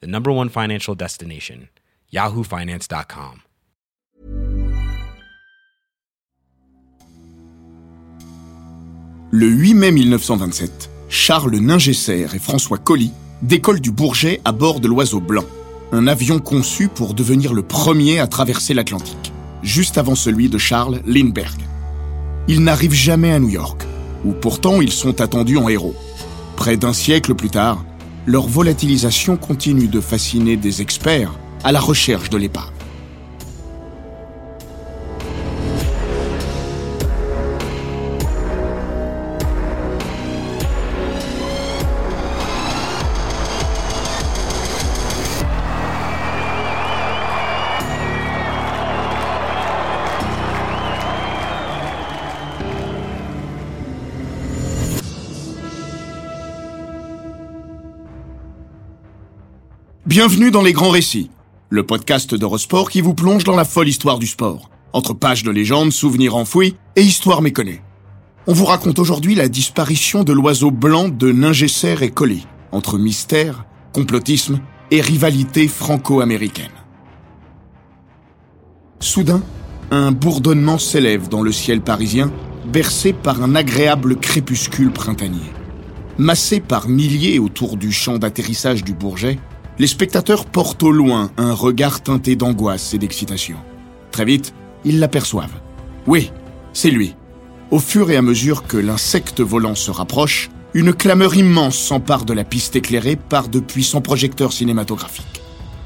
the number one financial destination, yahoofinance.com. Le 8 mai 1927, Charles Ningesser et François Colly décollent du Bourget à bord de l'Oiseau Blanc, un avion conçu pour devenir le premier à traverser l'Atlantique, juste avant celui de Charles Lindbergh. Ils n'arrivent jamais à New York, où pourtant ils sont attendus en héros. Près d'un siècle plus tard, leur volatilisation continue de fasciner des experts à la recherche de l'épave. Bienvenue dans Les Grands Récits, le podcast d'Eurosport qui vous plonge dans la folle histoire du sport, entre pages de légendes, souvenirs enfouis et histoires méconnues. On vous raconte aujourd'hui la disparition de l'oiseau blanc de Ningesser et Colli, entre mystère, complotisme et rivalité franco-américaine. Soudain, un bourdonnement s'élève dans le ciel parisien, bercé par un agréable crépuscule printanier. Massé par milliers autour du champ d'atterrissage du Bourget, les spectateurs portent au loin un regard teinté d'angoisse et d'excitation. Très vite, ils l'aperçoivent. Oui, c'est lui. Au fur et à mesure que l'insecte volant se rapproche, une clameur immense s'empare de la piste éclairée par de puissants projecteurs cinématographiques.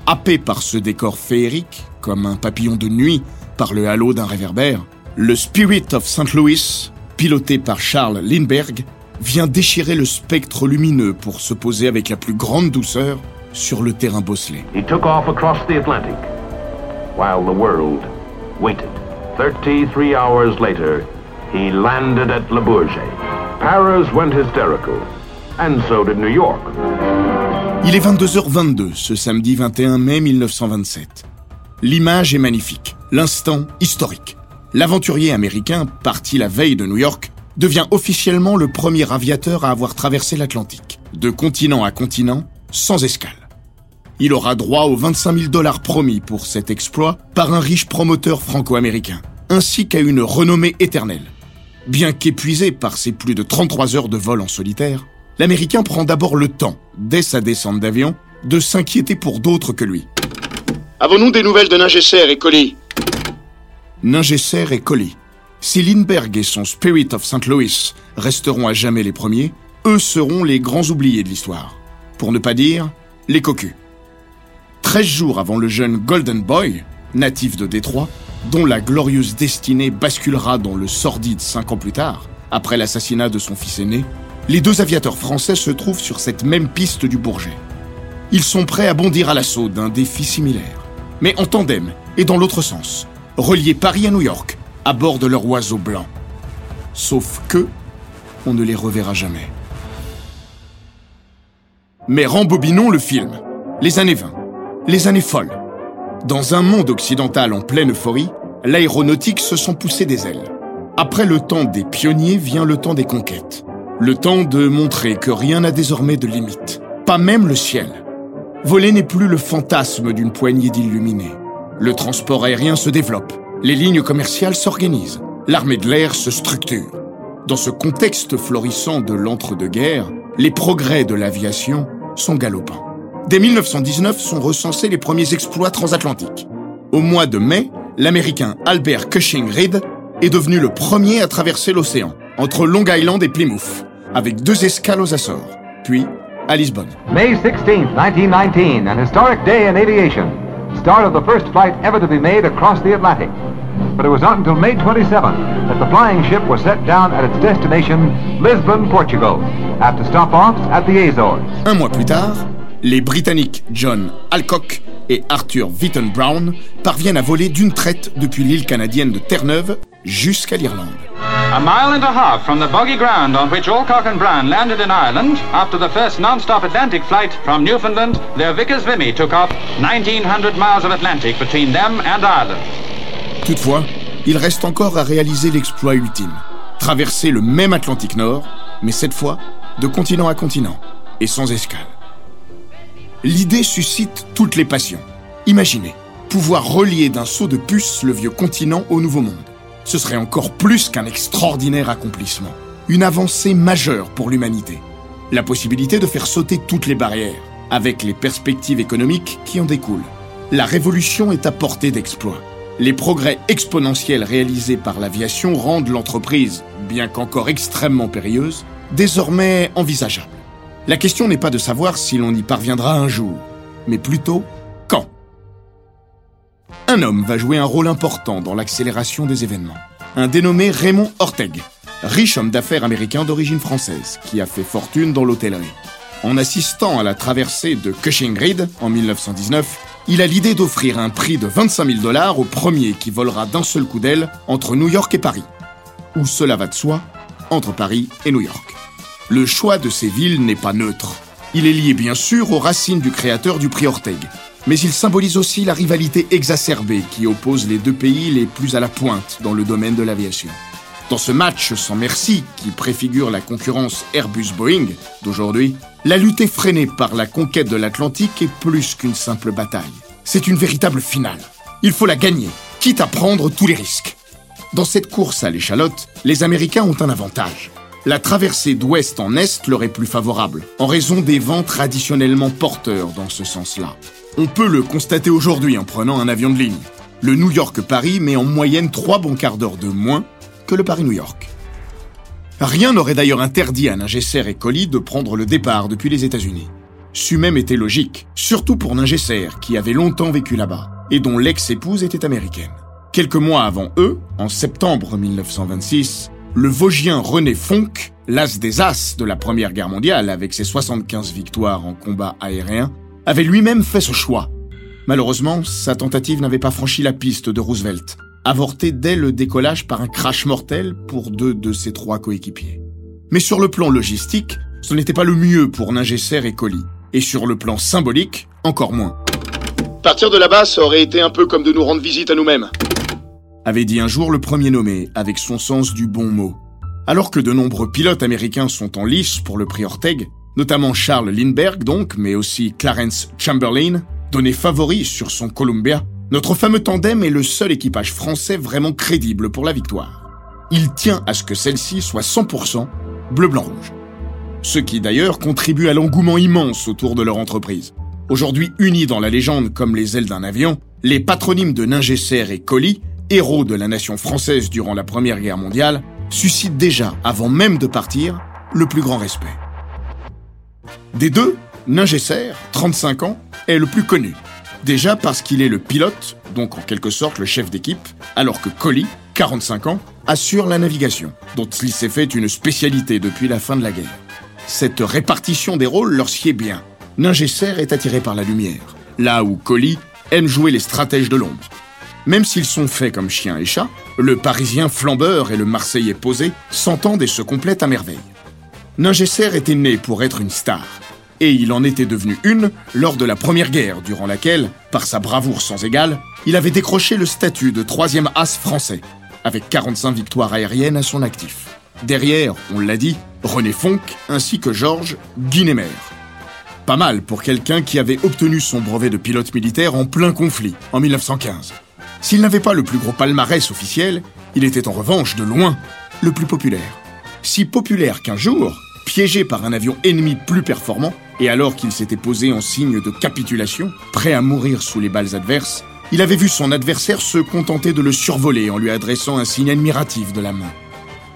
Happé par ce décor féerique, comme un papillon de nuit par le halo d'un réverbère, le Spirit of St. Louis, piloté par Charles Lindbergh, vient déchirer le spectre lumineux pour se poser avec la plus grande douceur sur le terrain bosselé. He took off across the Atlantic while the world waited. 33 hours later, he landed at Le Bourget. Paris went hysterical, and so did New York. Il est 22h22 ce samedi 21 mai 1927. L'image est magnifique, l'instant historique. L'aventurier américain, parti la veille de New York, devient officiellement le premier aviateur à avoir traversé l'Atlantique, de continent à continent, sans escale. Il aura droit aux 25 000 dollars promis pour cet exploit par un riche promoteur franco-américain, ainsi qu'à une renommée éternelle. Bien qu'épuisé par ses plus de 33 heures de vol en solitaire, l'Américain prend d'abord le temps, dès sa descente d'avion, de s'inquiéter pour d'autres que lui. Avons-nous des nouvelles de Ningesser et Colli? Ningesser et Colli. Si Lindbergh et son Spirit of St. Louis resteront à jamais les premiers, eux seront les grands oubliés de l'histoire. Pour ne pas dire les cocus. 13 jours avant le jeune Golden Boy, natif de Détroit, dont la glorieuse destinée basculera dans le sordide cinq ans plus tard, après l'assassinat de son fils aîné, les deux aviateurs français se trouvent sur cette même piste du Bourget. Ils sont prêts à bondir à l'assaut d'un défi similaire, mais en tandem et dans l'autre sens, relier Paris à New York, à bord de leur oiseau blanc. Sauf que, on ne les reverra jamais. Mais rembobinons le film. Les années 20. Les années folles. Dans un monde occidental en pleine euphorie, l'aéronautique se sent pousser des ailes. Après le temps des pionniers vient le temps des conquêtes. Le temps de montrer que rien n'a désormais de limite. Pas même le ciel. Voler n'est plus le fantasme d'une poignée d'illuminés. Le transport aérien se développe. Les lignes commerciales s'organisent. L'armée de l'air se structure. Dans ce contexte florissant de l'entre-deux-guerres, les progrès de l'aviation sont galopants. Dès 1919 sont recensés les premiers exploits transatlantiques. Au mois de mai, l'Américain Albert Cushing Reed est devenu le premier à traverser l'océan, entre Long Island et Plymouth, avec deux escales aux Açores, puis à Lisbonne. May 16, 1919, an historic day in aviation. Start of the first flight ever to be made across the Atlantic. But it was not until May 27 that the flying ship was set down at its destination, Lisbon, Portugal, after stop-offs at the Azores. Un mois plus tard, les Britanniques John Alcock et Arthur Witten Brown parviennent à voler d'une traite depuis l'île canadienne de Terre-Neuve jusqu'à l'Irlande. A mile and a half from the boggy ground on which Alcock and Brown landed in Ireland after the first non-stop Atlantic flight from Newfoundland, their Vickers Vimy took off 1900 miles of Atlantic between them and Ireland. Toutefois, il reste encore à réaliser l'exploit ultime. Traverser le même Atlantique Nord, mais cette fois de continent à continent et sans escale. L'idée suscite toutes les passions. Imaginez, pouvoir relier d'un saut de puce le vieux continent au Nouveau Monde. Ce serait encore plus qu'un extraordinaire accomplissement. Une avancée majeure pour l'humanité. La possibilité de faire sauter toutes les barrières, avec les perspectives économiques qui en découlent. La révolution est à portée d'exploit. Les progrès exponentiels réalisés par l'aviation rendent l'entreprise, bien qu'encore extrêmement périlleuse, désormais envisageable. La question n'est pas de savoir si l'on y parviendra un jour, mais plutôt. Un homme va jouer un rôle important dans l'accélération des événements. Un dénommé Raymond Orteg, riche homme d'affaires américain d'origine française, qui a fait fortune dans l'hôtellerie. En assistant à la traversée de Cushing Grid en 1919, il a l'idée d'offrir un prix de 25 000 dollars au premier qui volera d'un seul coup d'aile entre New York et Paris. Où cela va de soi, entre Paris et New York. Le choix de ces villes n'est pas neutre. Il est lié bien sûr aux racines du créateur du prix Orteg, mais il symbolise aussi la rivalité exacerbée qui oppose les deux pays les plus à la pointe dans le domaine de l'aviation. Dans ce match sans merci qui préfigure la concurrence Airbus-Boeing d'aujourd'hui, la lutte effrénée par la conquête de l'Atlantique est plus qu'une simple bataille. C'est une véritable finale. Il faut la gagner, quitte à prendre tous les risques. Dans cette course à l'échalote, les Américains ont un avantage la traversée d'ouest en est leur est plus favorable, en raison des vents traditionnellement porteurs dans ce sens-là. On peut le constater aujourd'hui en prenant un avion de ligne. Le New York-Paris met en moyenne trois bons quarts d'heure de moins que le Paris-New York. Rien n'aurait d'ailleurs interdit à Ningesser et Colli de prendre le départ depuis les États-Unis. Même été logique, surtout pour Ningesser, qui avait longtemps vécu là-bas, et dont l'ex-épouse était américaine. Quelques mois avant eux, en septembre 1926, le Vosgien René Fonck, l'as des as de la Première Guerre mondiale avec ses 75 victoires en combat aérien, avait lui-même fait ce choix. Malheureusement, sa tentative n'avait pas franchi la piste de Roosevelt, avortée dès le décollage par un crash mortel pour deux de ses trois coéquipiers. Mais sur le plan logistique, ce n'était pas le mieux pour Ningesser et Colli. Et sur le plan symbolique, encore moins. Partir de là-bas, ça aurait été un peu comme de nous rendre visite à nous-mêmes avait dit un jour le premier nommé, avec son sens du bon mot. Alors que de nombreux pilotes américains sont en lice pour le prix Orteg, notamment Charles Lindbergh donc, mais aussi Clarence Chamberlain, donné favori sur son Columbia, notre fameux tandem est le seul équipage français vraiment crédible pour la victoire. Il tient à ce que celle-ci soit 100% bleu-blanc-rouge. Ce qui d'ailleurs contribue à l'engouement immense autour de leur entreprise. Aujourd'hui unis dans la légende comme les ailes d'un avion, les patronymes de Ningesser et Colli héros de la nation française durant la Première Guerre mondiale, suscite déjà, avant même de partir, le plus grand respect. Des deux, Ningesser, 35 ans, est le plus connu. Déjà parce qu'il est le pilote, donc en quelque sorte le chef d'équipe, alors que Colli, 45 ans, assure la navigation, dont il s'est fait une spécialité depuis la fin de la guerre. Cette répartition des rôles leur sied bien. Ningesser est attiré par la lumière, là où Colli aime jouer les stratèges de l'ombre. Même s'ils sont faits comme chien et chat, le Parisien flambeur et le Marseillais posé s'entendent et se complètent à merveille. Ningesser était né pour être une star, et il en était devenu une lors de la Première Guerre, durant laquelle, par sa bravoure sans égale, il avait décroché le statut de troisième as français, avec 45 victoires aériennes à son actif. Derrière, on l'a dit, René Fonck ainsi que Georges Guinemer. Pas mal pour quelqu'un qui avait obtenu son brevet de pilote militaire en plein conflit, en 1915. S'il n'avait pas le plus gros palmarès officiel, il était en revanche de loin le plus populaire. Si populaire qu'un jour, piégé par un avion ennemi plus performant, et alors qu'il s'était posé en signe de capitulation, prêt à mourir sous les balles adverses, il avait vu son adversaire se contenter de le survoler en lui adressant un signe admiratif de la main.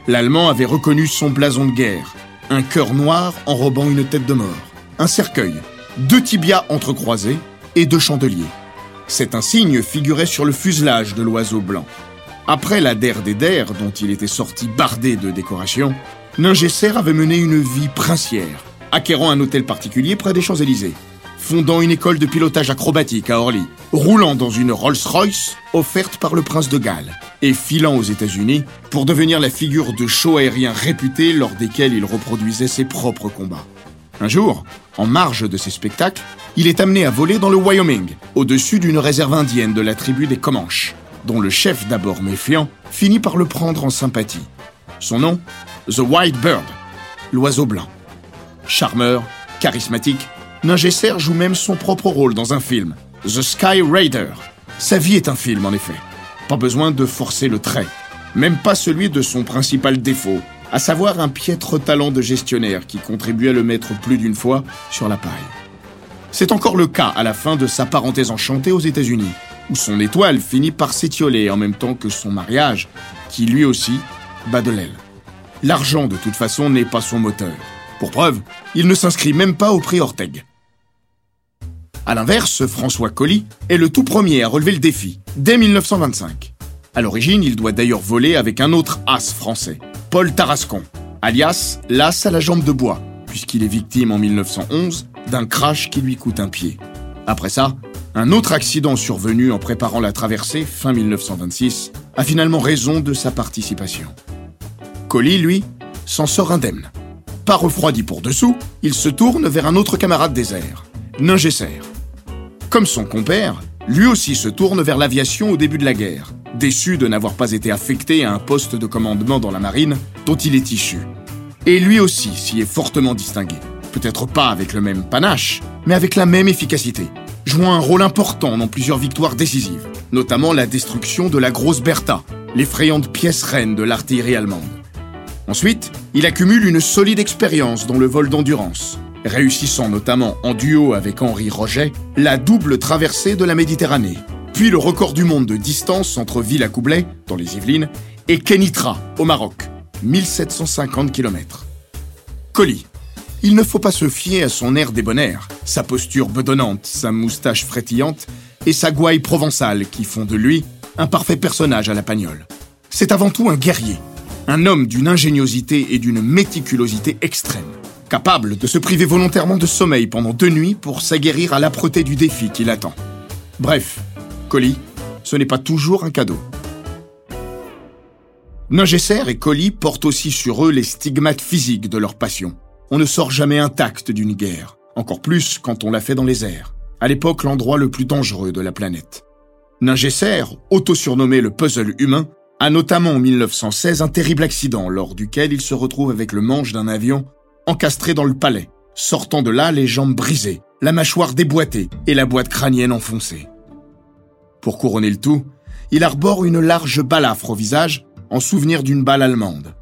L'Allemand avait reconnu son blason de guerre, un cœur noir enrobant une tête de mort, un cercueil, deux tibias entrecroisés et deux chandeliers. Cet insigne figurait sur le fuselage de l'oiseau blanc. Après la der des der, dont il était sorti bardé de décorations, Ningesser avait mené une vie princière, acquérant un hôtel particulier près des Champs-Élysées. fondant une école de pilotage acrobatique à Orly, roulant dans une Rolls-Royce offerte par le prince de Galles, et filant aux États-Unis pour devenir la figure de show aérien réputé lors desquels il reproduisait ses propres combats. Un jour, en marge de ces spectacles, il est amené à voler dans le Wyoming, au-dessus d'une réserve indienne de la tribu des Comanches, dont le chef d'abord méfiant finit par le prendre en sympathie. Son nom The White Bird, l'oiseau blanc. Charmeur, charismatique, Ningesser joue même son propre rôle dans un film, The Sky Raider. Sa vie est un film en effet. Pas besoin de forcer le trait, même pas celui de son principal défaut, à savoir un piètre talent de gestionnaire qui contribue à le mettre plus d'une fois sur la paille. C'est encore le cas à la fin de sa parenthèse enchantée aux États-Unis, où son étoile finit par s'étioler en même temps que son mariage, qui lui aussi bat de l'aile. L'argent, de toute façon, n'est pas son moteur. Pour preuve, il ne s'inscrit même pas au prix Orteg. A l'inverse, François Colly est le tout premier à relever le défi, dès 1925. À l'origine, il doit d'ailleurs voler avec un autre as français, Paul Tarascon, alias l'as à la jambe de bois, puisqu'il est victime en 1911 d'un crash qui lui coûte un pied. Après ça, un autre accident survenu en préparant la traversée fin 1926 a finalement raison de sa participation. Colly, lui, s'en sort indemne. Pas refroidi pour dessous, il se tourne vers un autre camarade airs, Ningesser. Comme son compère, lui aussi se tourne vers l'aviation au début de la guerre, déçu de n'avoir pas été affecté à un poste de commandement dans la marine dont il est issu. Et lui aussi s'y est fortement distingué. Peut-être pas avec le même panache, mais avec la même efficacité, jouant un rôle important dans plusieurs victoires décisives, notamment la destruction de la Grosse Bertha, l'effrayante pièce reine de l'artillerie allemande. Ensuite, il accumule une solide expérience dans le vol d'endurance, réussissant notamment en duo avec Henri Roget la double traversée de la Méditerranée, puis le record du monde de distance entre Villacoublay, dans les Yvelines, et Kenitra, au Maroc, 1750 km. Colli. Il ne faut pas se fier à son air débonnaire, sa posture bedonnante, sa moustache frétillante et sa gouaille provençale qui font de lui un parfait personnage à la pagnole. C'est avant tout un guerrier, un homme d'une ingéniosité et d'une méticulosité extrême capable de se priver volontairement de sommeil pendant deux nuits pour s'aguerrir à l'âpreté du défi qui l'attend. Bref, Colli, ce n'est pas toujours un cadeau. Ningesser et Colli portent aussi sur eux les stigmates physiques de leur passion. On ne sort jamais intact d'une guerre, encore plus quand on l'a fait dans les airs, à l'époque l'endroit le plus dangereux de la planète. Ningesser, auto-surnommé le puzzle humain, a notamment en 1916 un terrible accident lors duquel il se retrouve avec le manche d'un avion encastré dans le palais, sortant de là les jambes brisées, la mâchoire déboîtée et la boîte crânienne enfoncée. Pour couronner le tout, il arbore une large balafre au visage en souvenir d'une balle allemande.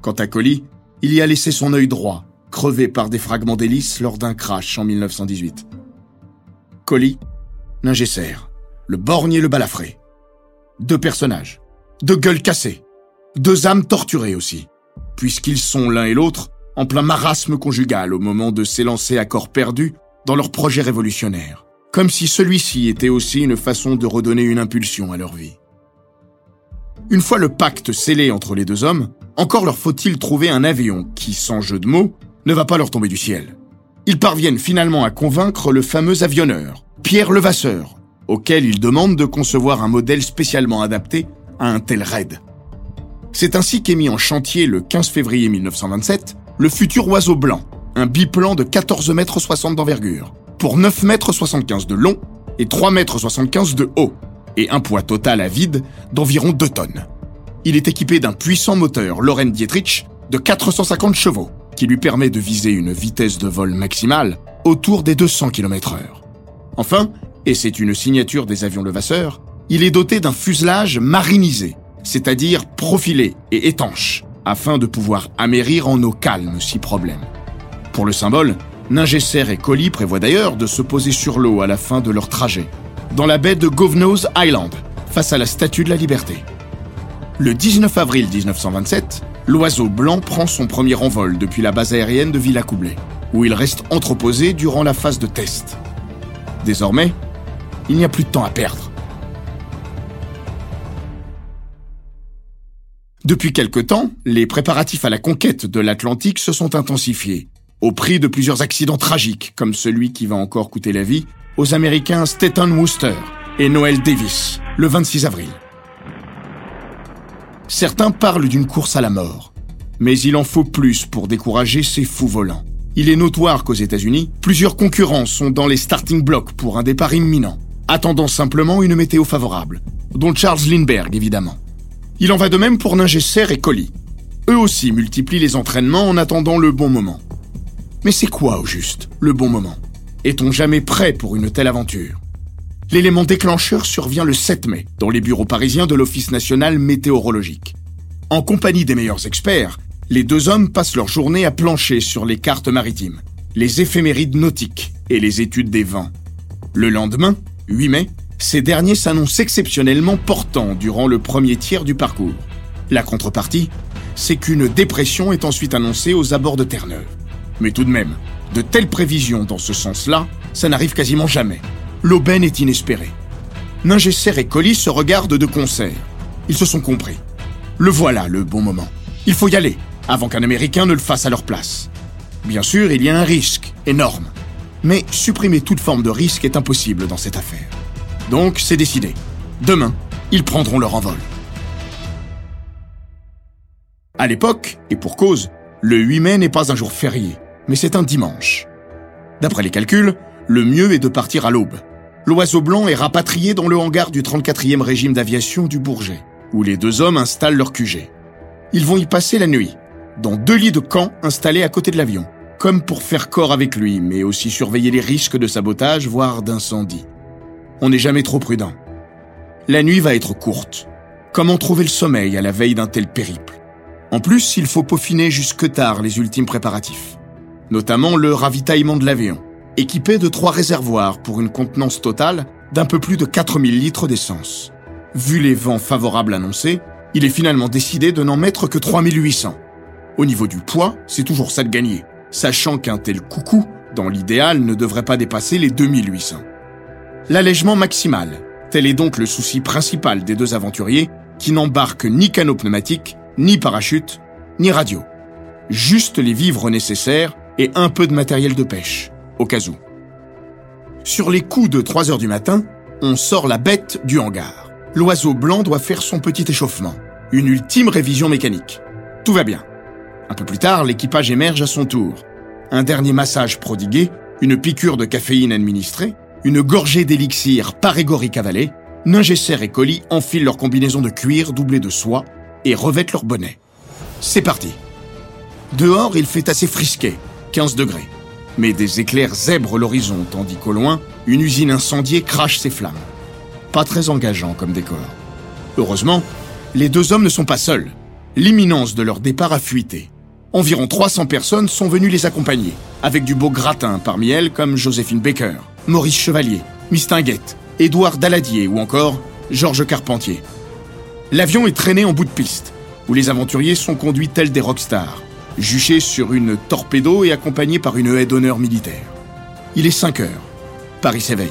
Quant à Colli, il y a laissé son œil droit, crevé par des fragments d'hélice lors d'un crash en 1918. Colli, Ningesser, le borgne et le balafré. Deux personnages, deux gueules cassées, deux âmes torturées aussi, puisqu'ils sont l'un et l'autre en plein marasme conjugal au moment de s'élancer à corps perdu dans leur projet révolutionnaire, comme si celui-ci était aussi une façon de redonner une impulsion à leur vie. Une fois le pacte scellé entre les deux hommes, encore leur faut-il trouver un avion qui, sans jeu de mots, ne va pas leur tomber du ciel. Ils parviennent finalement à convaincre le fameux avionneur, Pierre Levasseur, auquel ils demandent de concevoir un modèle spécialement adapté à un tel raid. C'est ainsi qu'est mis en chantier le 15 février 1927 le futur oiseau blanc, un biplan de 14 mètres 60 d'envergure, pour 9 mètres 75 de long et 3 mètres 75 de haut, et un poids total à vide d'environ 2 tonnes. Il est équipé d'un puissant moteur Loren Dietrich de 450 chevaux, qui lui permet de viser une vitesse de vol maximale autour des 200 km h Enfin, et c'est une signature des avions Levasseur, il est doté d'un fuselage marinisé, c'est-à-dire profilé et étanche, afin de pouvoir amérir en eau calme si problème. Pour le symbole, Ningesser et Colli prévoient d'ailleurs de se poser sur l'eau à la fin de leur trajet, dans la baie de Governor's Island, face à la Statue de la Liberté. Le 19 avril 1927, l'oiseau blanc prend son premier envol depuis la base aérienne de Villacoublay, où il reste entreposé durant la phase de test. Désormais, il n'y a plus de temps à perdre. Depuis quelque temps, les préparatifs à la conquête de l'Atlantique se sont intensifiés, au prix de plusieurs accidents tragiques, comme celui qui va encore coûter la vie aux Américains Stetton Wooster et Noel Davis, le 26 avril. Certains parlent d'une course à la mort, mais il en faut plus pour décourager ces fous volants. Il est notoire qu'aux États-Unis, plusieurs concurrents sont dans les starting blocks pour un départ imminent, attendant simplement une météo favorable, dont Charles Lindbergh évidemment. Il en va de même pour Ningesser et Collie. Eux aussi multiplient les entraînements en attendant le bon moment. Mais c'est quoi au juste, le bon moment? Est-on jamais prêt pour une telle aventure? L'élément déclencheur survient le 7 mai, dans les bureaux parisiens de l'Office national météorologique. En compagnie des meilleurs experts, les deux hommes passent leur journée à plancher sur les cartes maritimes, les éphémérides nautiques et les études des vents. Le lendemain, 8 mai, ces derniers s'annoncent exceptionnellement portants durant le premier tiers du parcours. La contrepartie, c'est qu'une dépression est ensuite annoncée aux abords de Terre-Neuve. Mais tout de même, de telles prévisions dans ce sens-là, ça n'arrive quasiment jamais. L'aubaine est inespérée. Ningesser et Colli se regardent de concert. Ils se sont compris. Le voilà, le bon moment. Il faut y aller, avant qu'un Américain ne le fasse à leur place. Bien sûr, il y a un risque, énorme. Mais supprimer toute forme de risque est impossible dans cette affaire. Donc, c'est décidé. Demain, ils prendront leur envol. À l'époque, et pour cause, le 8 mai n'est pas un jour férié, mais c'est un dimanche. D'après les calculs, le mieux est de partir à l'aube. L'oiseau blanc est rapatrié dans le hangar du 34e régime d'aviation du Bourget, où les deux hommes installent leur QG. Ils vont y passer la nuit, dans deux lits de camp installés à côté de l'avion, comme pour faire corps avec lui, mais aussi surveiller les risques de sabotage, voire d'incendie. On n'est jamais trop prudent. La nuit va être courte. Comment trouver le sommeil à la veille d'un tel périple? En plus, il faut peaufiner jusque tard les ultimes préparatifs, notamment le ravitaillement de l'avion, équipé de trois réservoirs pour une contenance totale d'un peu plus de 4000 litres d'essence. Vu les vents favorables annoncés, il est finalement décidé de n'en mettre que 3800. Au niveau du poids, c'est toujours ça de gagner, sachant qu'un tel coucou, dans l'idéal, ne devrait pas dépasser les 2800. L'allègement maximal, tel est donc le souci principal des deux aventuriers qui n'embarquent ni canot pneumatique, ni parachute, ni radio. Juste les vivres nécessaires et un peu de matériel de pêche, au cas où. Sur les coups de 3 heures du matin, on sort la bête du hangar. L'oiseau blanc doit faire son petit échauffement, une ultime révision mécanique. Tout va bien. Un peu plus tard, l'équipage émerge à son tour. Un dernier massage prodigué, une piqûre de caféine administrée, une gorgée d'élixir parégorique avalée, Ningesser et Colli enfilent leur combinaison de cuir doublée de soie et revêtent leur bonnet. C'est parti. Dehors, il fait assez frisqué, 15 degrés. Mais des éclairs zèbrent l'horizon, tandis qu'au loin, une usine incendiée crache ses flammes. Pas très engageant comme décor. Heureusement, les deux hommes ne sont pas seuls. L'imminence de leur départ a fuité. Environ 300 personnes sont venues les accompagner, avec du beau gratin parmi elles comme Joséphine Baker, Maurice Chevalier, Miss Tinguette, Édouard Daladier ou encore Georges Carpentier. L'avion est traîné en bout de piste, où les aventuriers sont conduits tels des rockstars, juchés sur une torpedo et accompagnés par une haie d'honneur militaire. Il est 5 heures. Paris s'éveille.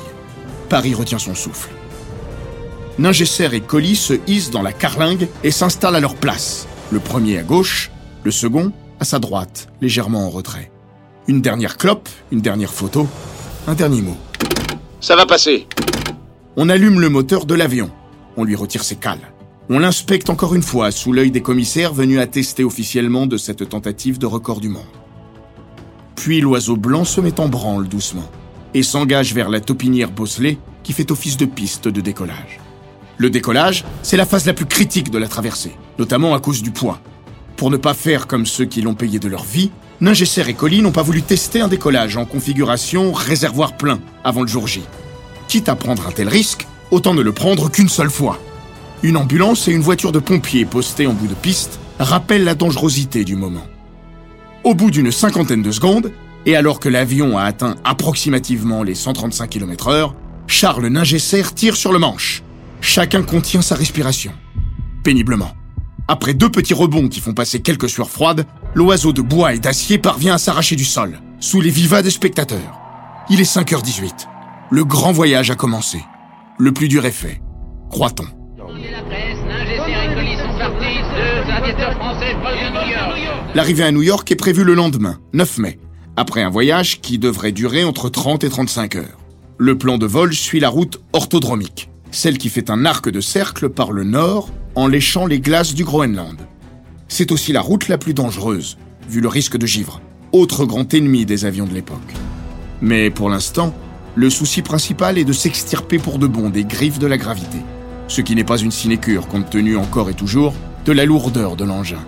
Paris retient son souffle. Ningesser et Colli se hissent dans la carlingue et s'installent à leur place. Le premier à gauche, le second à sa droite, légèrement en retrait. Une dernière clope, une dernière photo, un dernier mot. Ça va passer. On allume le moteur de l'avion. On lui retire ses cales. On l'inspecte encore une fois sous l'œil des commissaires venus attester officiellement de cette tentative de record du monde. Puis l'oiseau blanc se met en branle doucement et s'engage vers la taupinière bosselée qui fait office de piste de décollage. Le décollage, c'est la phase la plus critique de la traversée, notamment à cause du poids. Pour ne pas faire comme ceux qui l'ont payé de leur vie, Ningesser et Colli n'ont pas voulu tester un décollage en configuration réservoir plein avant le jour J. Quitte à prendre un tel risque, autant ne le prendre qu'une seule fois. Une ambulance et une voiture de pompiers postées en bout de piste rappellent la dangerosité du moment. Au bout d'une cinquantaine de secondes, et alors que l'avion a atteint approximativement les 135 km/h, Charles Ningesser tire sur le manche. Chacun contient sa respiration. Péniblement. Après deux petits rebonds qui font passer quelques sueurs froides, l'oiseau de bois et d'acier parvient à s'arracher du sol, sous les vivas des spectateurs. Il est 5h18. Le grand voyage a commencé. Le plus dur est fait, croit-on. L'arrivée à New York est prévue le lendemain, 9 mai, après un voyage qui devrait durer entre 30 et 35 heures. Le plan de vol suit la route orthodromique, celle qui fait un arc de cercle par le nord en léchant les glaces du Groenland. C'est aussi la route la plus dangereuse, vu le risque de givre, autre grand ennemi des avions de l'époque. Mais pour l'instant, le souci principal est de s'extirper pour de bon des griffes de la gravité, ce qui n'est pas une sinécure compte tenu encore et toujours de la lourdeur de l'engin.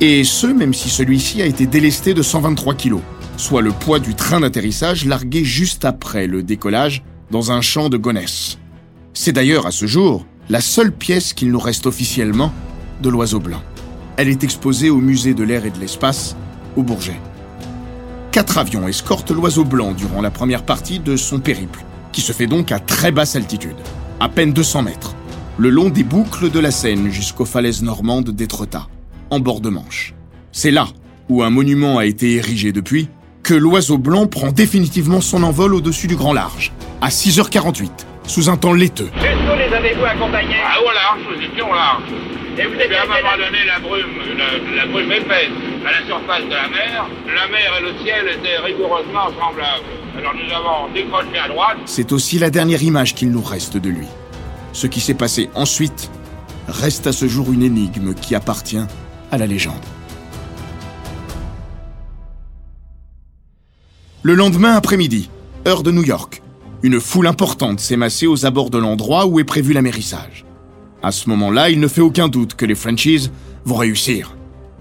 Et ce, même si celui-ci a été délesté de 123 kg, soit le poids du train d'atterrissage largué juste après le décollage dans un champ de Gonesse. C'est d'ailleurs à ce jour la seule pièce qu'il nous reste officiellement de l'oiseau blanc. Elle est exposée au musée de l'air et de l'espace, au Bourget. Quatre avions escortent l'oiseau blanc durant la première partie de son périple, qui se fait donc à très basse altitude, à peine 200 mètres, le long des boucles de la Seine jusqu'aux falaises normandes d'Étretat, en bord de Manche. C'est là où un monument a été érigé depuis que l'oiseau blanc prend définitivement son envol au-dessus du grand large, à 6h48, sous un temps laiteux. Jusqu'où les avez-vous accompagnés? Ah, au large, nous étions au large. Et vous Et étiez à un à quelle moment donné, la brume, la, la brume épaisse, à la surface de la mer, la mer et le ciel étaient rigoureusement semblables. Alors nous avons décroché à droite, C'est aussi la dernière image qu'il nous reste de lui. Ce qui s'est passé ensuite reste à ce jour une énigme qui appartient à la légende. Le lendemain après-midi, heure de New York, une foule importante s'est massée aux abords de l'endroit où est prévu l'amérissage. À ce moment-là, il ne fait aucun doute que les Frenchies vont réussir.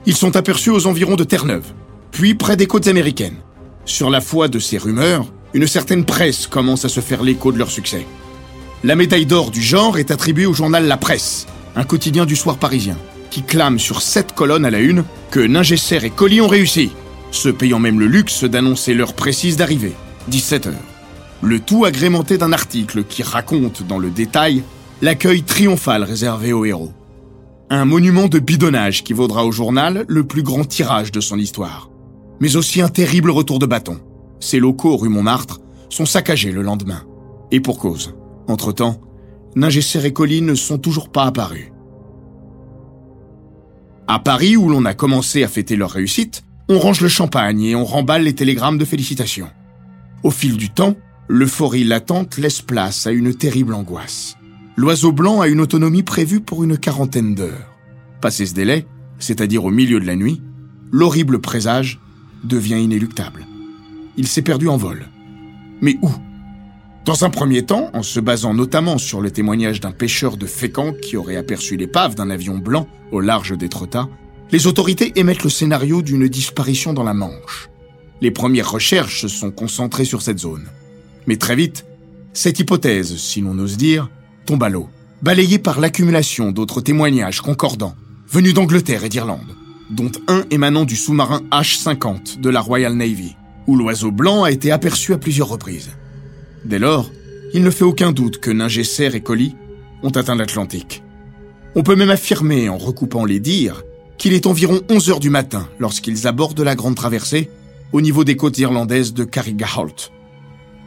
Ils sont aperçus aux environs de Terre-Neuve, puis près des côtes américaines. Sur la foi de ces rumeurs, une certaine presse commence à se faire l'écho de leur succès. La médaille d'or du genre est attribuée au journal La Presse, un quotidien du soir parisien, qui clame sur sept colonnes à la une que Ningesser et Colli ont réussi, se payant même le luxe d'annoncer l'heure précise d'arrivée, 17 heures. Le tout agrémenté d'un article qui raconte dans le détail l'accueil triomphal réservé aux héros. Un monument de bidonnage qui vaudra au journal le plus grand tirage de son histoire. Mais aussi un terrible retour de bâton. Ses locaux rue Montmartre sont saccagés le lendemain. Et pour cause. Entre-temps, Ningesser et Colli ne sont toujours pas apparus. À Paris, où l'on a commencé à fêter leur réussite, on range le champagne et on remballe les télégrammes de félicitations. Au fil du temps, l'euphorie latente laisse place à une terrible angoisse. L'oiseau blanc a une autonomie prévue pour une quarantaine d'heures. Passé ce délai, c'est-à-dire au milieu de la nuit, l'horrible présage devient inéluctable. Il s'est perdu en vol. Mais où? Dans un premier temps, en se basant notamment sur le témoignage d'un pêcheur de Fécamp qui aurait aperçu l'épave d'un avion blanc au large d'Étretat, les autorités émettent le scénario d'une disparition dans la Manche. Les premières recherches se sont concentrées sur cette zone. Mais très vite, cette hypothèse, si l'on ose dire, tombe à l'eau, balayée par l'accumulation d'autres témoignages concordants, venus d'Angleterre et d'Irlande, dont un émanant du sous-marin H-50 de la Royal Navy, où l'oiseau blanc a été aperçu à plusieurs reprises. Dès lors, il ne fait aucun doute que Ningesser et Colli ont atteint l'Atlantique. On peut même affirmer, en recoupant les dires, qu'il est environ 11 heures du matin lorsqu'ils abordent la grande traversée au niveau des côtes irlandaises de Carrigaholt.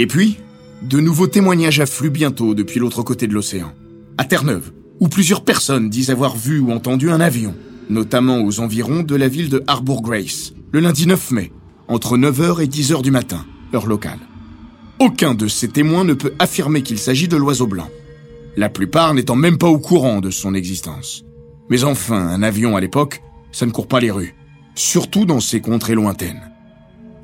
Et puis, de nouveaux témoignages affluent bientôt depuis l'autre côté de l'océan, à Terre-Neuve, où plusieurs personnes disent avoir vu ou entendu un avion, notamment aux environs de la ville de Harbour Grace, le lundi 9 mai, entre 9h et 10h du matin, heure locale. Aucun de ces témoins ne peut affirmer qu'il s'agit de l'oiseau blanc, la plupart n'étant même pas au courant de son existence. Mais enfin, un avion à l'époque, ça ne court pas les rues, surtout dans ces contrées lointaines.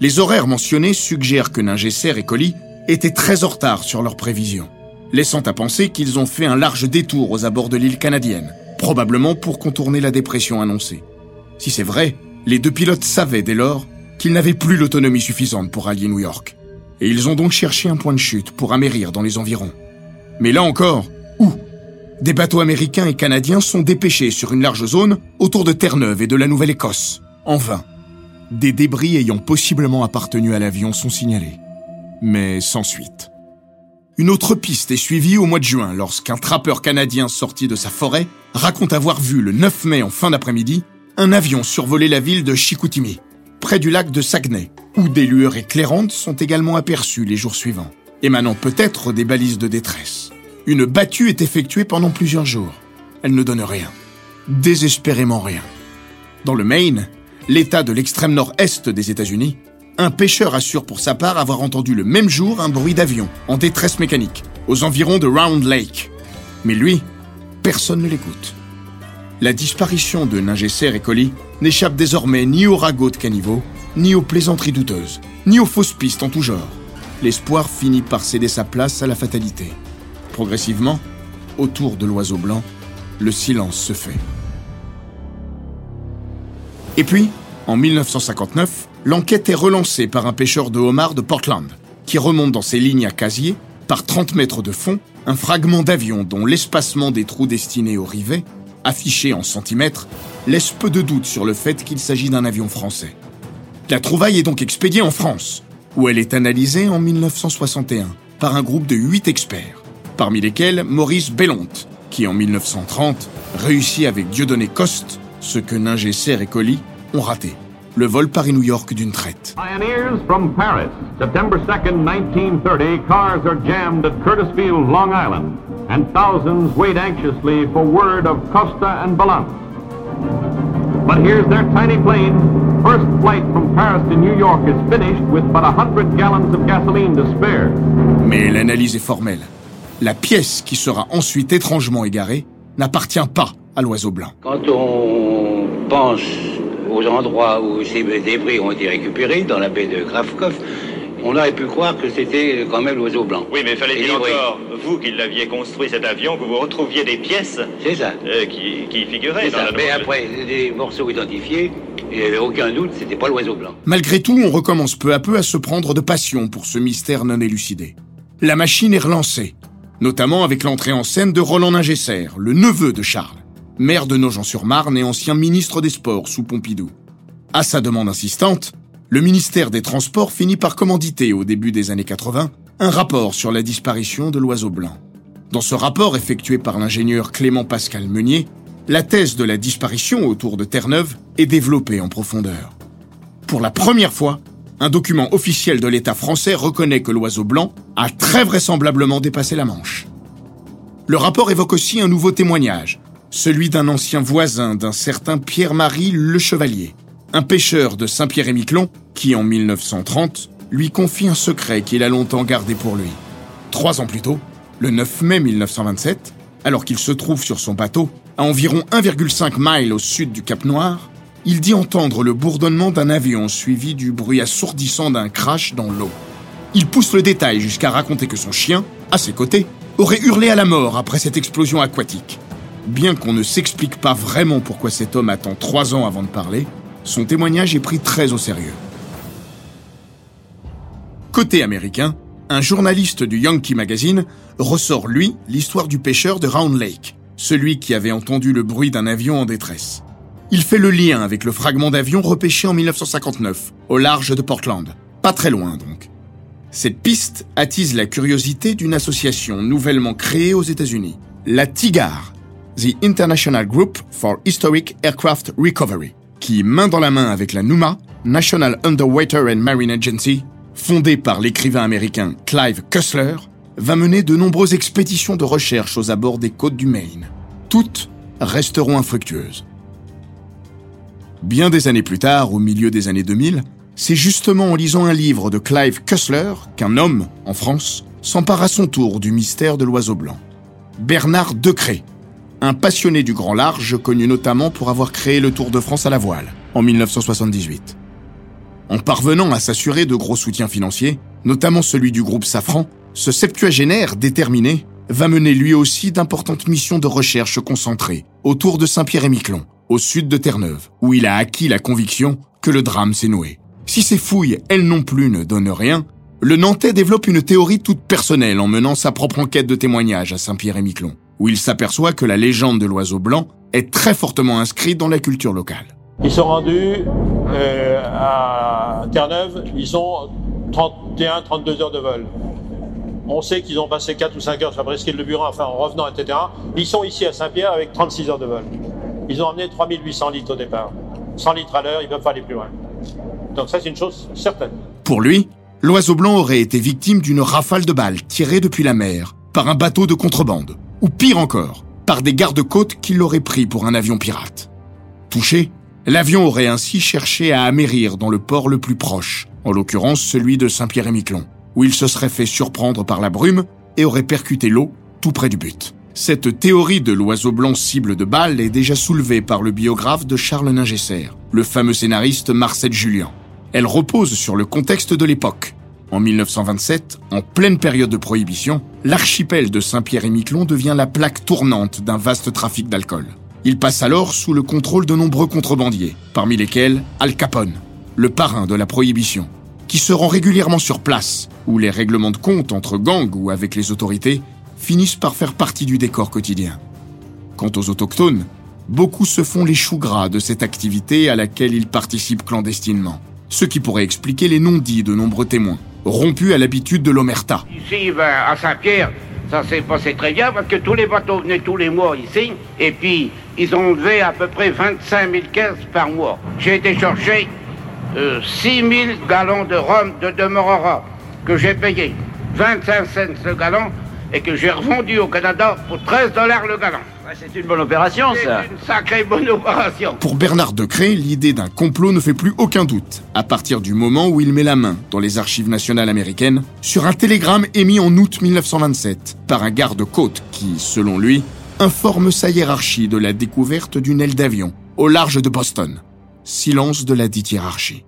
Les horaires mentionnés suggèrent que Ningesser et Colli étaient très en retard sur leurs prévisions, laissant à penser qu'ils ont fait un large détour aux abords de l'île canadienne, probablement pour contourner la dépression annoncée. Si c'est vrai, les deux pilotes savaient dès lors qu'ils n'avaient plus l'autonomie suffisante pour allier New York. Ils ont donc cherché un point de chute pour amérir dans les environs. Mais là encore, où? Des bateaux américains et canadiens sont dépêchés sur une large zone autour de Terre-Neuve et de la Nouvelle-Écosse. En vain. Des débris ayant possiblement appartenu à l'avion sont signalés. Mais sans suite. Une autre piste est suivie au mois de juin lorsqu'un trappeur canadien sorti de sa forêt raconte avoir vu le 9 mai en fin d'après-midi un avion survoler la ville de Chicoutimi, près du lac de Saguenay, où des lueurs éclairantes sont également aperçues les jours suivants, émanant peut-être des balises de détresse. Une battue est effectuée pendant plusieurs jours. Elle ne donne rien. Désespérément rien. Dans le Maine, l'état de l'extrême nord-est des États-Unis, Un pêcheur assure pour sa part avoir entendu le même jour un bruit d'avion en détresse mécanique, aux environs de Round Lake. Mais lui, personne ne l'écoute. La disparition de Ningesser et Collie n'échappe désormais ni au ragot de caniveau, ni aux plaisanteries douteuses, ni aux fausses pistes en tout genre. L'espoir finit par céder sa place à la fatalité. Progressivement, autour de l'oiseau blanc, le silence se fait. Et puis, en 1959, l'enquête est relancée par un pêcheur de homards de Portland, qui remonte dans ses lignes à casier, par 30 mètres de fond, un fragment d'avion dont l'espacement des trous destinés au rivet, affiché en centimètres, laisse peu de doute sur le fait qu'il s'agit d'un avion français. La trouvaille est donc expédiée en France, où elle est analysée en 1961 par un groupe de 8 experts, parmi lesquels Maurice Bellonte, qui en 1930 réussit avec Dieudonné Coste ce que Ningesser et Colli ont raté le vol Paris-New York d'une traite. Pioneers from Paris. September 2nd, 1930, cars are jammed at Curtis Field, Long Island, and thousands wait anxiously for word of Costa and Balance. But here's their tiny plane. First flight from Paris to New York is finished with but a hundred gallons of gasoline to spare. Mais l'analyse est formelle. La pièce qui sera ensuite étrangement égarée n'appartient pas à l'oiseau blanc. Quand on pense aux endroits où ces débris ont été récupérés, dans la baie de Grafkov, on aurait pu croire que c'était quand même l'oiseau blanc. Oui, mais fallait-il encore, vous qui l'aviez construit cet avion, que vous retrouviez des pièces C'est ça. euh, qui, qui figuraient C'est dans ça. la Mais après, des morceaux identifiés, il n'y avait aucun doute, c'était pas l'oiseau blanc. Malgré tout, on recommence peu à peu à se prendre de passion pour ce mystère non élucidé. La machine est relancée, notamment avec l'entrée en scène de Roland Ningesser, le neveu de Charles, maire de Nogent-sur-Marne et ancien ministre des Sports sous Pompidou. À sa demande insistante, le ministère des Transports finit par commanditer au début des années 80 un rapport sur la disparition de l'oiseau blanc. Dans ce rapport effectué par l'ingénieur Clément Pascal Meunier, la thèse de la disparition autour de Terre-Neuve est développée en profondeur. Pour la première fois, un document officiel de l'État français reconnaît que l'oiseau blanc a très vraisemblablement dépassé la Manche. Le rapport évoque aussi un nouveau témoignage, celui d'un ancien voisin d'un certain Pierre-Marie Le Chevalier, un pêcheur de Saint-Pierre-et-Miquelon qui, en 1930, lui confie un secret qu'il a longtemps gardé pour lui. Trois ans plus tôt, le 9 mai 1927, alors qu'il se trouve sur son bateau, à environ 1,5 miles au sud du Cap Noir, il dit entendre le bourdonnement d'un avion suivi du bruit assourdissant d'un crash dans l'eau. Il pousse le détail jusqu'à raconter que son chien, à ses côtés, aurait hurlé à la mort après cette explosion aquatique. Bien qu'on ne s'explique pas vraiment pourquoi cet homme attend trois ans avant de parler, son témoignage est pris très au sérieux. Côté américain, un journaliste du Yankee Magazine ressort, lui, l'histoire du pêcheur de Round Lake, celui qui avait entendu le bruit d'un avion en détresse. Il fait le lien avec le fragment d'avion repêché en 1959, au large de Portland. Pas très loin donc. Cette piste attise la curiosité d'une association nouvellement créée aux États-Unis, la TIGAR, The International Group for Historic Aircraft Recovery, qui, main dans la main avec la NUMA, National Underwater and Marine Agency, fondée par l'écrivain américain Clive Cussler, va mener de nombreuses expéditions de recherche aux abords des côtes du Maine. Toutes resteront infructueuses. Bien des années plus tard, au milieu des années 2000, c'est justement en lisant un livre de Clive Cussler qu'un homme, en France, s'empare à son tour du mystère de l'oiseau blanc. Bernard Decré, un passionné du grand large connu notamment pour avoir créé le Tour de France à la voile, en 1978. En parvenant à s'assurer de gros soutiens financiers, notamment celui du groupe Safran, ce septuagénaire déterminé va mener lui aussi d'importantes missions de recherche concentrées autour de Saint-Pierre-et-Miquelon, au sud de Terre-Neuve, où il a acquis la conviction que le drame s'est noué. Si ces fouilles, elles non plus, ne donnent rien, le Nantais développe une théorie toute personnelle en menant sa propre enquête de témoignage à Saint-Pierre-et-Miquelon, où il s'aperçoit que la légende de l'oiseau blanc est très fortement inscrite dans la culture locale. Ils sont rendus euh, à Terre-Neuve, ils ont 31-32 heures de vol. On sait qu'ils ont passé 4 ou 5 heures sur la presqu'île de Burin, enfin en revenant, etc. Ils sont ici à Saint-Pierre avec 36 heures de vol. Ils ont emmené 3800 litres au départ. 100 litres à l'heure, ils peuvent pas aller plus loin. Donc ça, c'est une chose certaine. Pour lui, l'oiseau blanc aurait été victime d'une rafale de balles tirée depuis la mer par un bateau de contrebande, ou pire encore, par des gardes-côtes qui l'auraient pris pour un avion pirate. Touché, l'avion aurait ainsi cherché à amérir dans le port le plus proche, en l'occurrence celui de Saint-Pierre-et-Miquelon, où il se serait fait surprendre par la brume et aurait percuté l'eau tout près du but. Cette théorie de l'oiseau blanc cible de balle est déjà soulevée par le biographe de Charles Ningesser, le fameux scénariste Marcel Julien. Elle repose sur le contexte de l'époque. En 1927, en pleine période de prohibition, l'archipel de Saint-Pierre-et-Miquelon devient la plaque tournante d'un vaste trafic d'alcool. Il passe alors sous le contrôle de nombreux contrebandiers, parmi lesquels Al Capone, le parrain de la prohibition, qui se rend régulièrement sur place, où les règlements de compte entre gangs ou avec les autorités finissent par faire partie du décor quotidien. Quant aux autochtones, beaucoup se font les choux gras de cette activité à laquelle ils participent clandestinement, ce qui pourrait expliquer les non-dits de nombreux témoins, rompus à l'habitude de l'omerta. Ici, à Saint-Pierre, ça s'est passé très bien parce que tous les bateaux venaient tous les mois ici et puis ils ont levé à peu près 25 000 caisses par mois. J'ai été chercher euh, 6 000 gallons de rhum de Demerara que j'ai payé 25 cents le gallon et que j'ai revendu au Canada pour 13 dollars le gallon. C'est une bonne opération, ça. C'est une sacrée bonne opération. Pour Bernard Decré, l'idée d'un complot ne fait plus aucun doute, à partir du moment où il met la main, dans les archives nationales américaines, sur un télégramme émis en août 1927 par un garde-côte qui, selon lui, informe sa hiérarchie de la découverte d'une aile d'avion au large de Boston. Silence de la dite hiérarchie.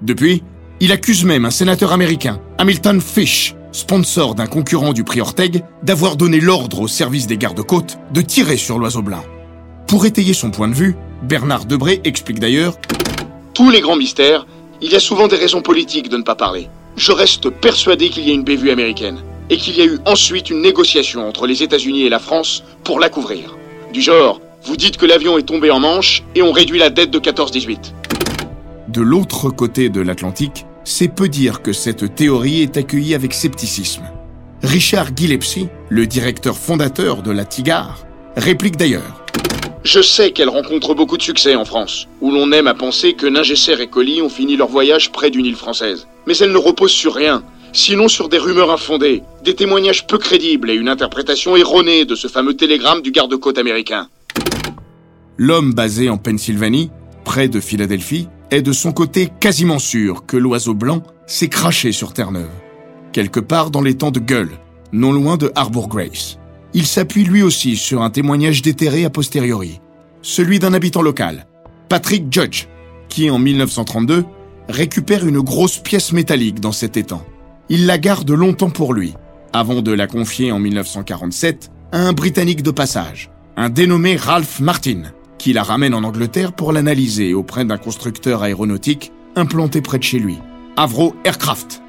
Depuis, il accuse même un sénateur américain, Hamilton Fish, sponsor d'un concurrent du prix Orteg, d'avoir donné l'ordre au service des gardes-côtes de tirer sur l'oiseau blanc. Pour étayer son point de vue, Bernard Debré explique d'ailleurs Tous les grands mystères, il y a souvent des raisons politiques de ne pas parler. Je reste persuadé qu'il y a une bévue américaine et qu'il y a eu ensuite une négociation entre les États-Unis et la France pour la couvrir. Du genre, vous dites que l'avion est tombé en Manche et on réduit la dette de 14-18. De l'autre côté de l'Atlantique, c'est peu dire que cette théorie est accueillie avec scepticisme. Richard Gillespie, le directeur fondateur de la TIGAR, réplique d'ailleurs. Je sais qu'elle rencontre beaucoup de succès en France, où l'on aime à penser que Ningesser et Colli ont fini leur voyage près d'une île française. Mais elle ne repose sur rien, sinon sur des rumeurs infondées, des témoignages peu crédibles et une interprétation erronée de ce fameux télégramme du garde-côte américain. L'homme basé en Pennsylvanie, près de Philadelphie, est de son côté quasiment sûr que l'oiseau blanc s'est craché sur Terre-Neuve, quelque part dans les temps de Gueule, non loin de Harbour Grace. Il s'appuie lui aussi sur un témoignage déterré a posteriori, celui d'un habitant local, Patrick Judge, qui en 1932 récupère une grosse pièce métallique dans cet étang. Il la garde longtemps pour lui, avant de la confier en 1947 à un Britannique de passage, un dénommé Ralph Martin, qui la ramène en Angleterre pour l'analyser auprès d'un constructeur aéronautique implanté près de chez lui, Avro Aircraft.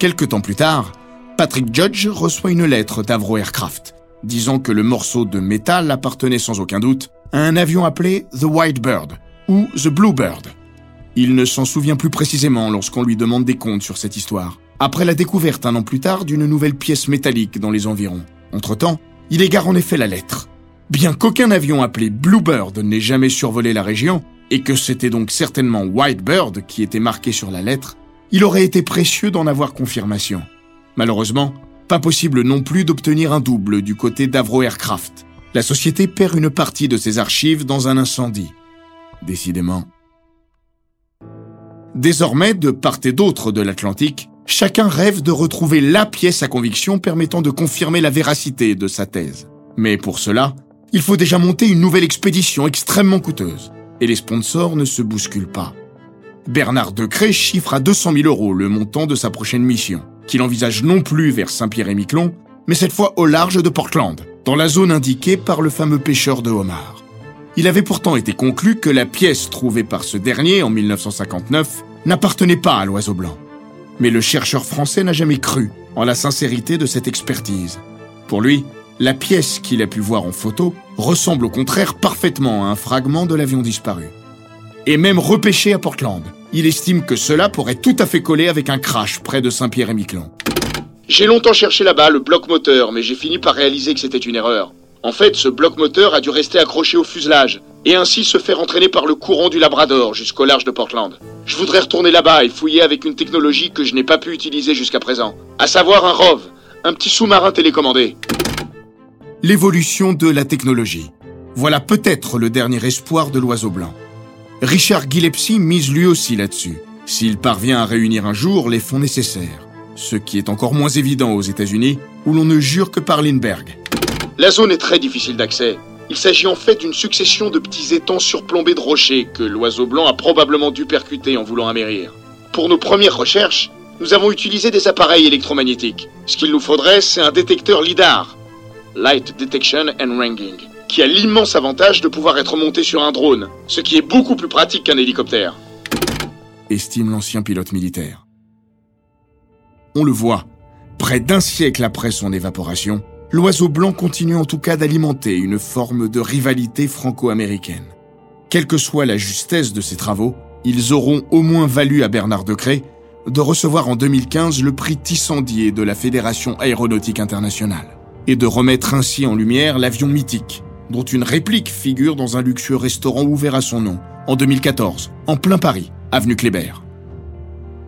Quelque temps plus tard, Patrick Judge reçoit une lettre d'Avro Aircraft, disant que le morceau de métal appartenait sans aucun doute à un avion appelé The White Bird ou The Blue Bird. Il ne s'en souvient plus précisément lorsqu'on lui demande des comptes sur cette histoire, après la découverte un an plus tard d'une nouvelle pièce métallique dans les environs. Entre-temps, il égare en effet la lettre Bien qu'aucun avion appelé Bluebird n'ait jamais survolé la région, et que c'était donc certainement Whitebird qui était marqué sur la lettre, il aurait été précieux d'en avoir confirmation. Malheureusement, pas possible non plus d'obtenir un double du côté d'Avro Aircraft. La société perd une partie de ses archives dans un incendie. Décidément. Désormais, de part et d'autre de l'Atlantique, chacun rêve de retrouver la pièce à conviction permettant de confirmer la véracité de sa thèse. Mais pour cela, il faut déjà monter une nouvelle expédition extrêmement coûteuse. Et les sponsors ne se bousculent pas. Bernard Decré chiffre à 200 000 euros le montant de sa prochaine mission, qu'il envisage non plus vers Saint-Pierre-et-Miquelon, mais cette fois au large de Portland, dans la zone indiquée par le fameux pêcheur de homards. Il avait pourtant été conclu que la pièce trouvée par ce dernier en 1959 n'appartenait pas à l'oiseau blanc. Mais le chercheur français n'a jamais cru en la sincérité de cette expertise. Pour lui, la pièce qu'il a pu voir en photo ressemble au contraire parfaitement à un fragment de l'avion disparu. Et même repêché à Portland, il estime que cela pourrait tout à fait coller avec un crash près de Saint-Pierre-et-Miquelon. J'ai longtemps cherché là-bas le bloc moteur, mais j'ai fini par réaliser que c'était une erreur. En fait, ce bloc moteur a dû rester accroché au fuselage, et ainsi se faire entraîner par le courant du Labrador jusqu'au large de Portland. Je voudrais retourner là-bas et fouiller avec une technologie que je n'ai pas pu utiliser jusqu'à présent, à savoir un ROV, un petit sous-marin télécommandé l'évolution de la technologie. Voilà peut-être le dernier espoir de l'oiseau blanc. Richard Gillespie mise lui aussi là-dessus, s'il parvient à réunir un jour les fonds nécessaires, ce qui est encore moins évident aux États-Unis, où l'on ne jure que par Lindbergh. La zone est très difficile d'accès. Il s'agit en fait d'une succession de petits étangs surplombés de rochers que l'oiseau blanc a probablement dû percuter en voulant amérir. Pour nos premières recherches, nous avons utilisé des appareils électromagnétiques. Ce qu'il nous faudrait, c'est un détecteur LIDAR, Light Detection and Ranging, qui a l'immense avantage de pouvoir être monté sur un drone, ce qui est beaucoup plus pratique qu'un hélicoptère. Estime l'ancien pilote militaire. On le voit, près d'un siècle après son évaporation, l'oiseau blanc continue en tout cas d'alimenter une forme de rivalité franco-américaine. Quelle que soit la justesse de ses travaux, ils auront au moins valu à Bernard Decré de recevoir en 2015 le prix Tissandier de la Fédération aéronautique internationale et de remettre ainsi en lumière l'avion mythique, dont une réplique figure dans un luxueux restaurant ouvert à son nom, en 2014, en plein Paris, avenue Kléber.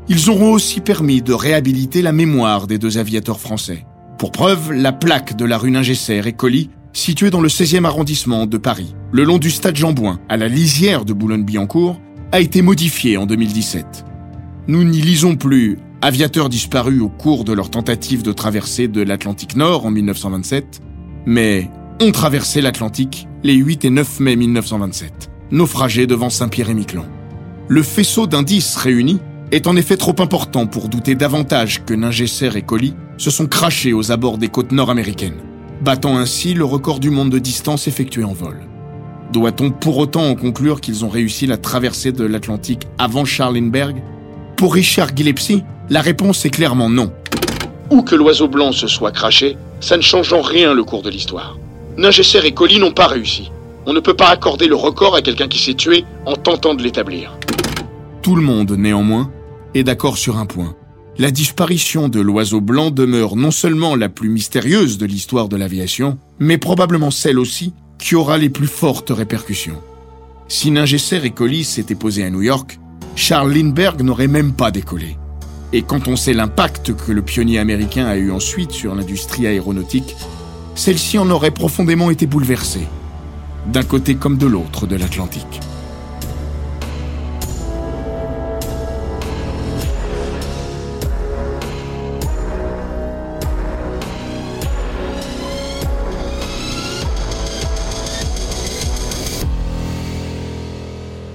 Ils auront aussi permis de réhabiliter la mémoire des deux aviateurs français. Pour preuve, la plaque de la rue Ningesser et Colli, située dans le 16e arrondissement de Paris, le long du stade Jean-Bouin, à la lisière de Boulogne-Billancourt, a été modifiée en 2017. Nous n'y lisons plus aviateurs disparus au cours de leur tentative de traverser de l'Atlantique Nord en 1927, mais ont traversé l'Atlantique les 8 et 9 mai 1927, naufragés devant Saint-Pierre-et-Miquelon. Le faisceau d'indices réunis est en effet trop important pour douter davantage que Ningesser et Colli se sont crachés aux abords des côtes nord-américaines, battant ainsi le record du monde de distance effectué en vol. Doit-on pour autant en conclure qu'ils ont réussi la traversée de l'Atlantique avant Charles Lindbergh Pour Richard Gillespie, la réponse est clairement non. Où que l'oiseau blanc se soit craché, ça ne change en rien le cours de l'histoire. Ningesser et Colli n'ont pas réussi. On ne peut pas accorder le record à quelqu'un qui s'est tué en tentant de l'établir. Tout le monde, néanmoins, est d'accord sur un point. La disparition de l'oiseau blanc demeure non seulement la plus mystérieuse de l'histoire de l'aviation, mais probablement celle aussi qui aura les plus fortes répercussions. Si Ningesser et Colli s'étaient posés à New York, Charles Lindbergh n'aurait même pas décollé. Et quand on sait l'impact que le pionnier américain a eu ensuite sur l'industrie aéronautique, celle-ci en aurait profondément été bouleversée, d'un côté comme de l'autre de l'Atlantique.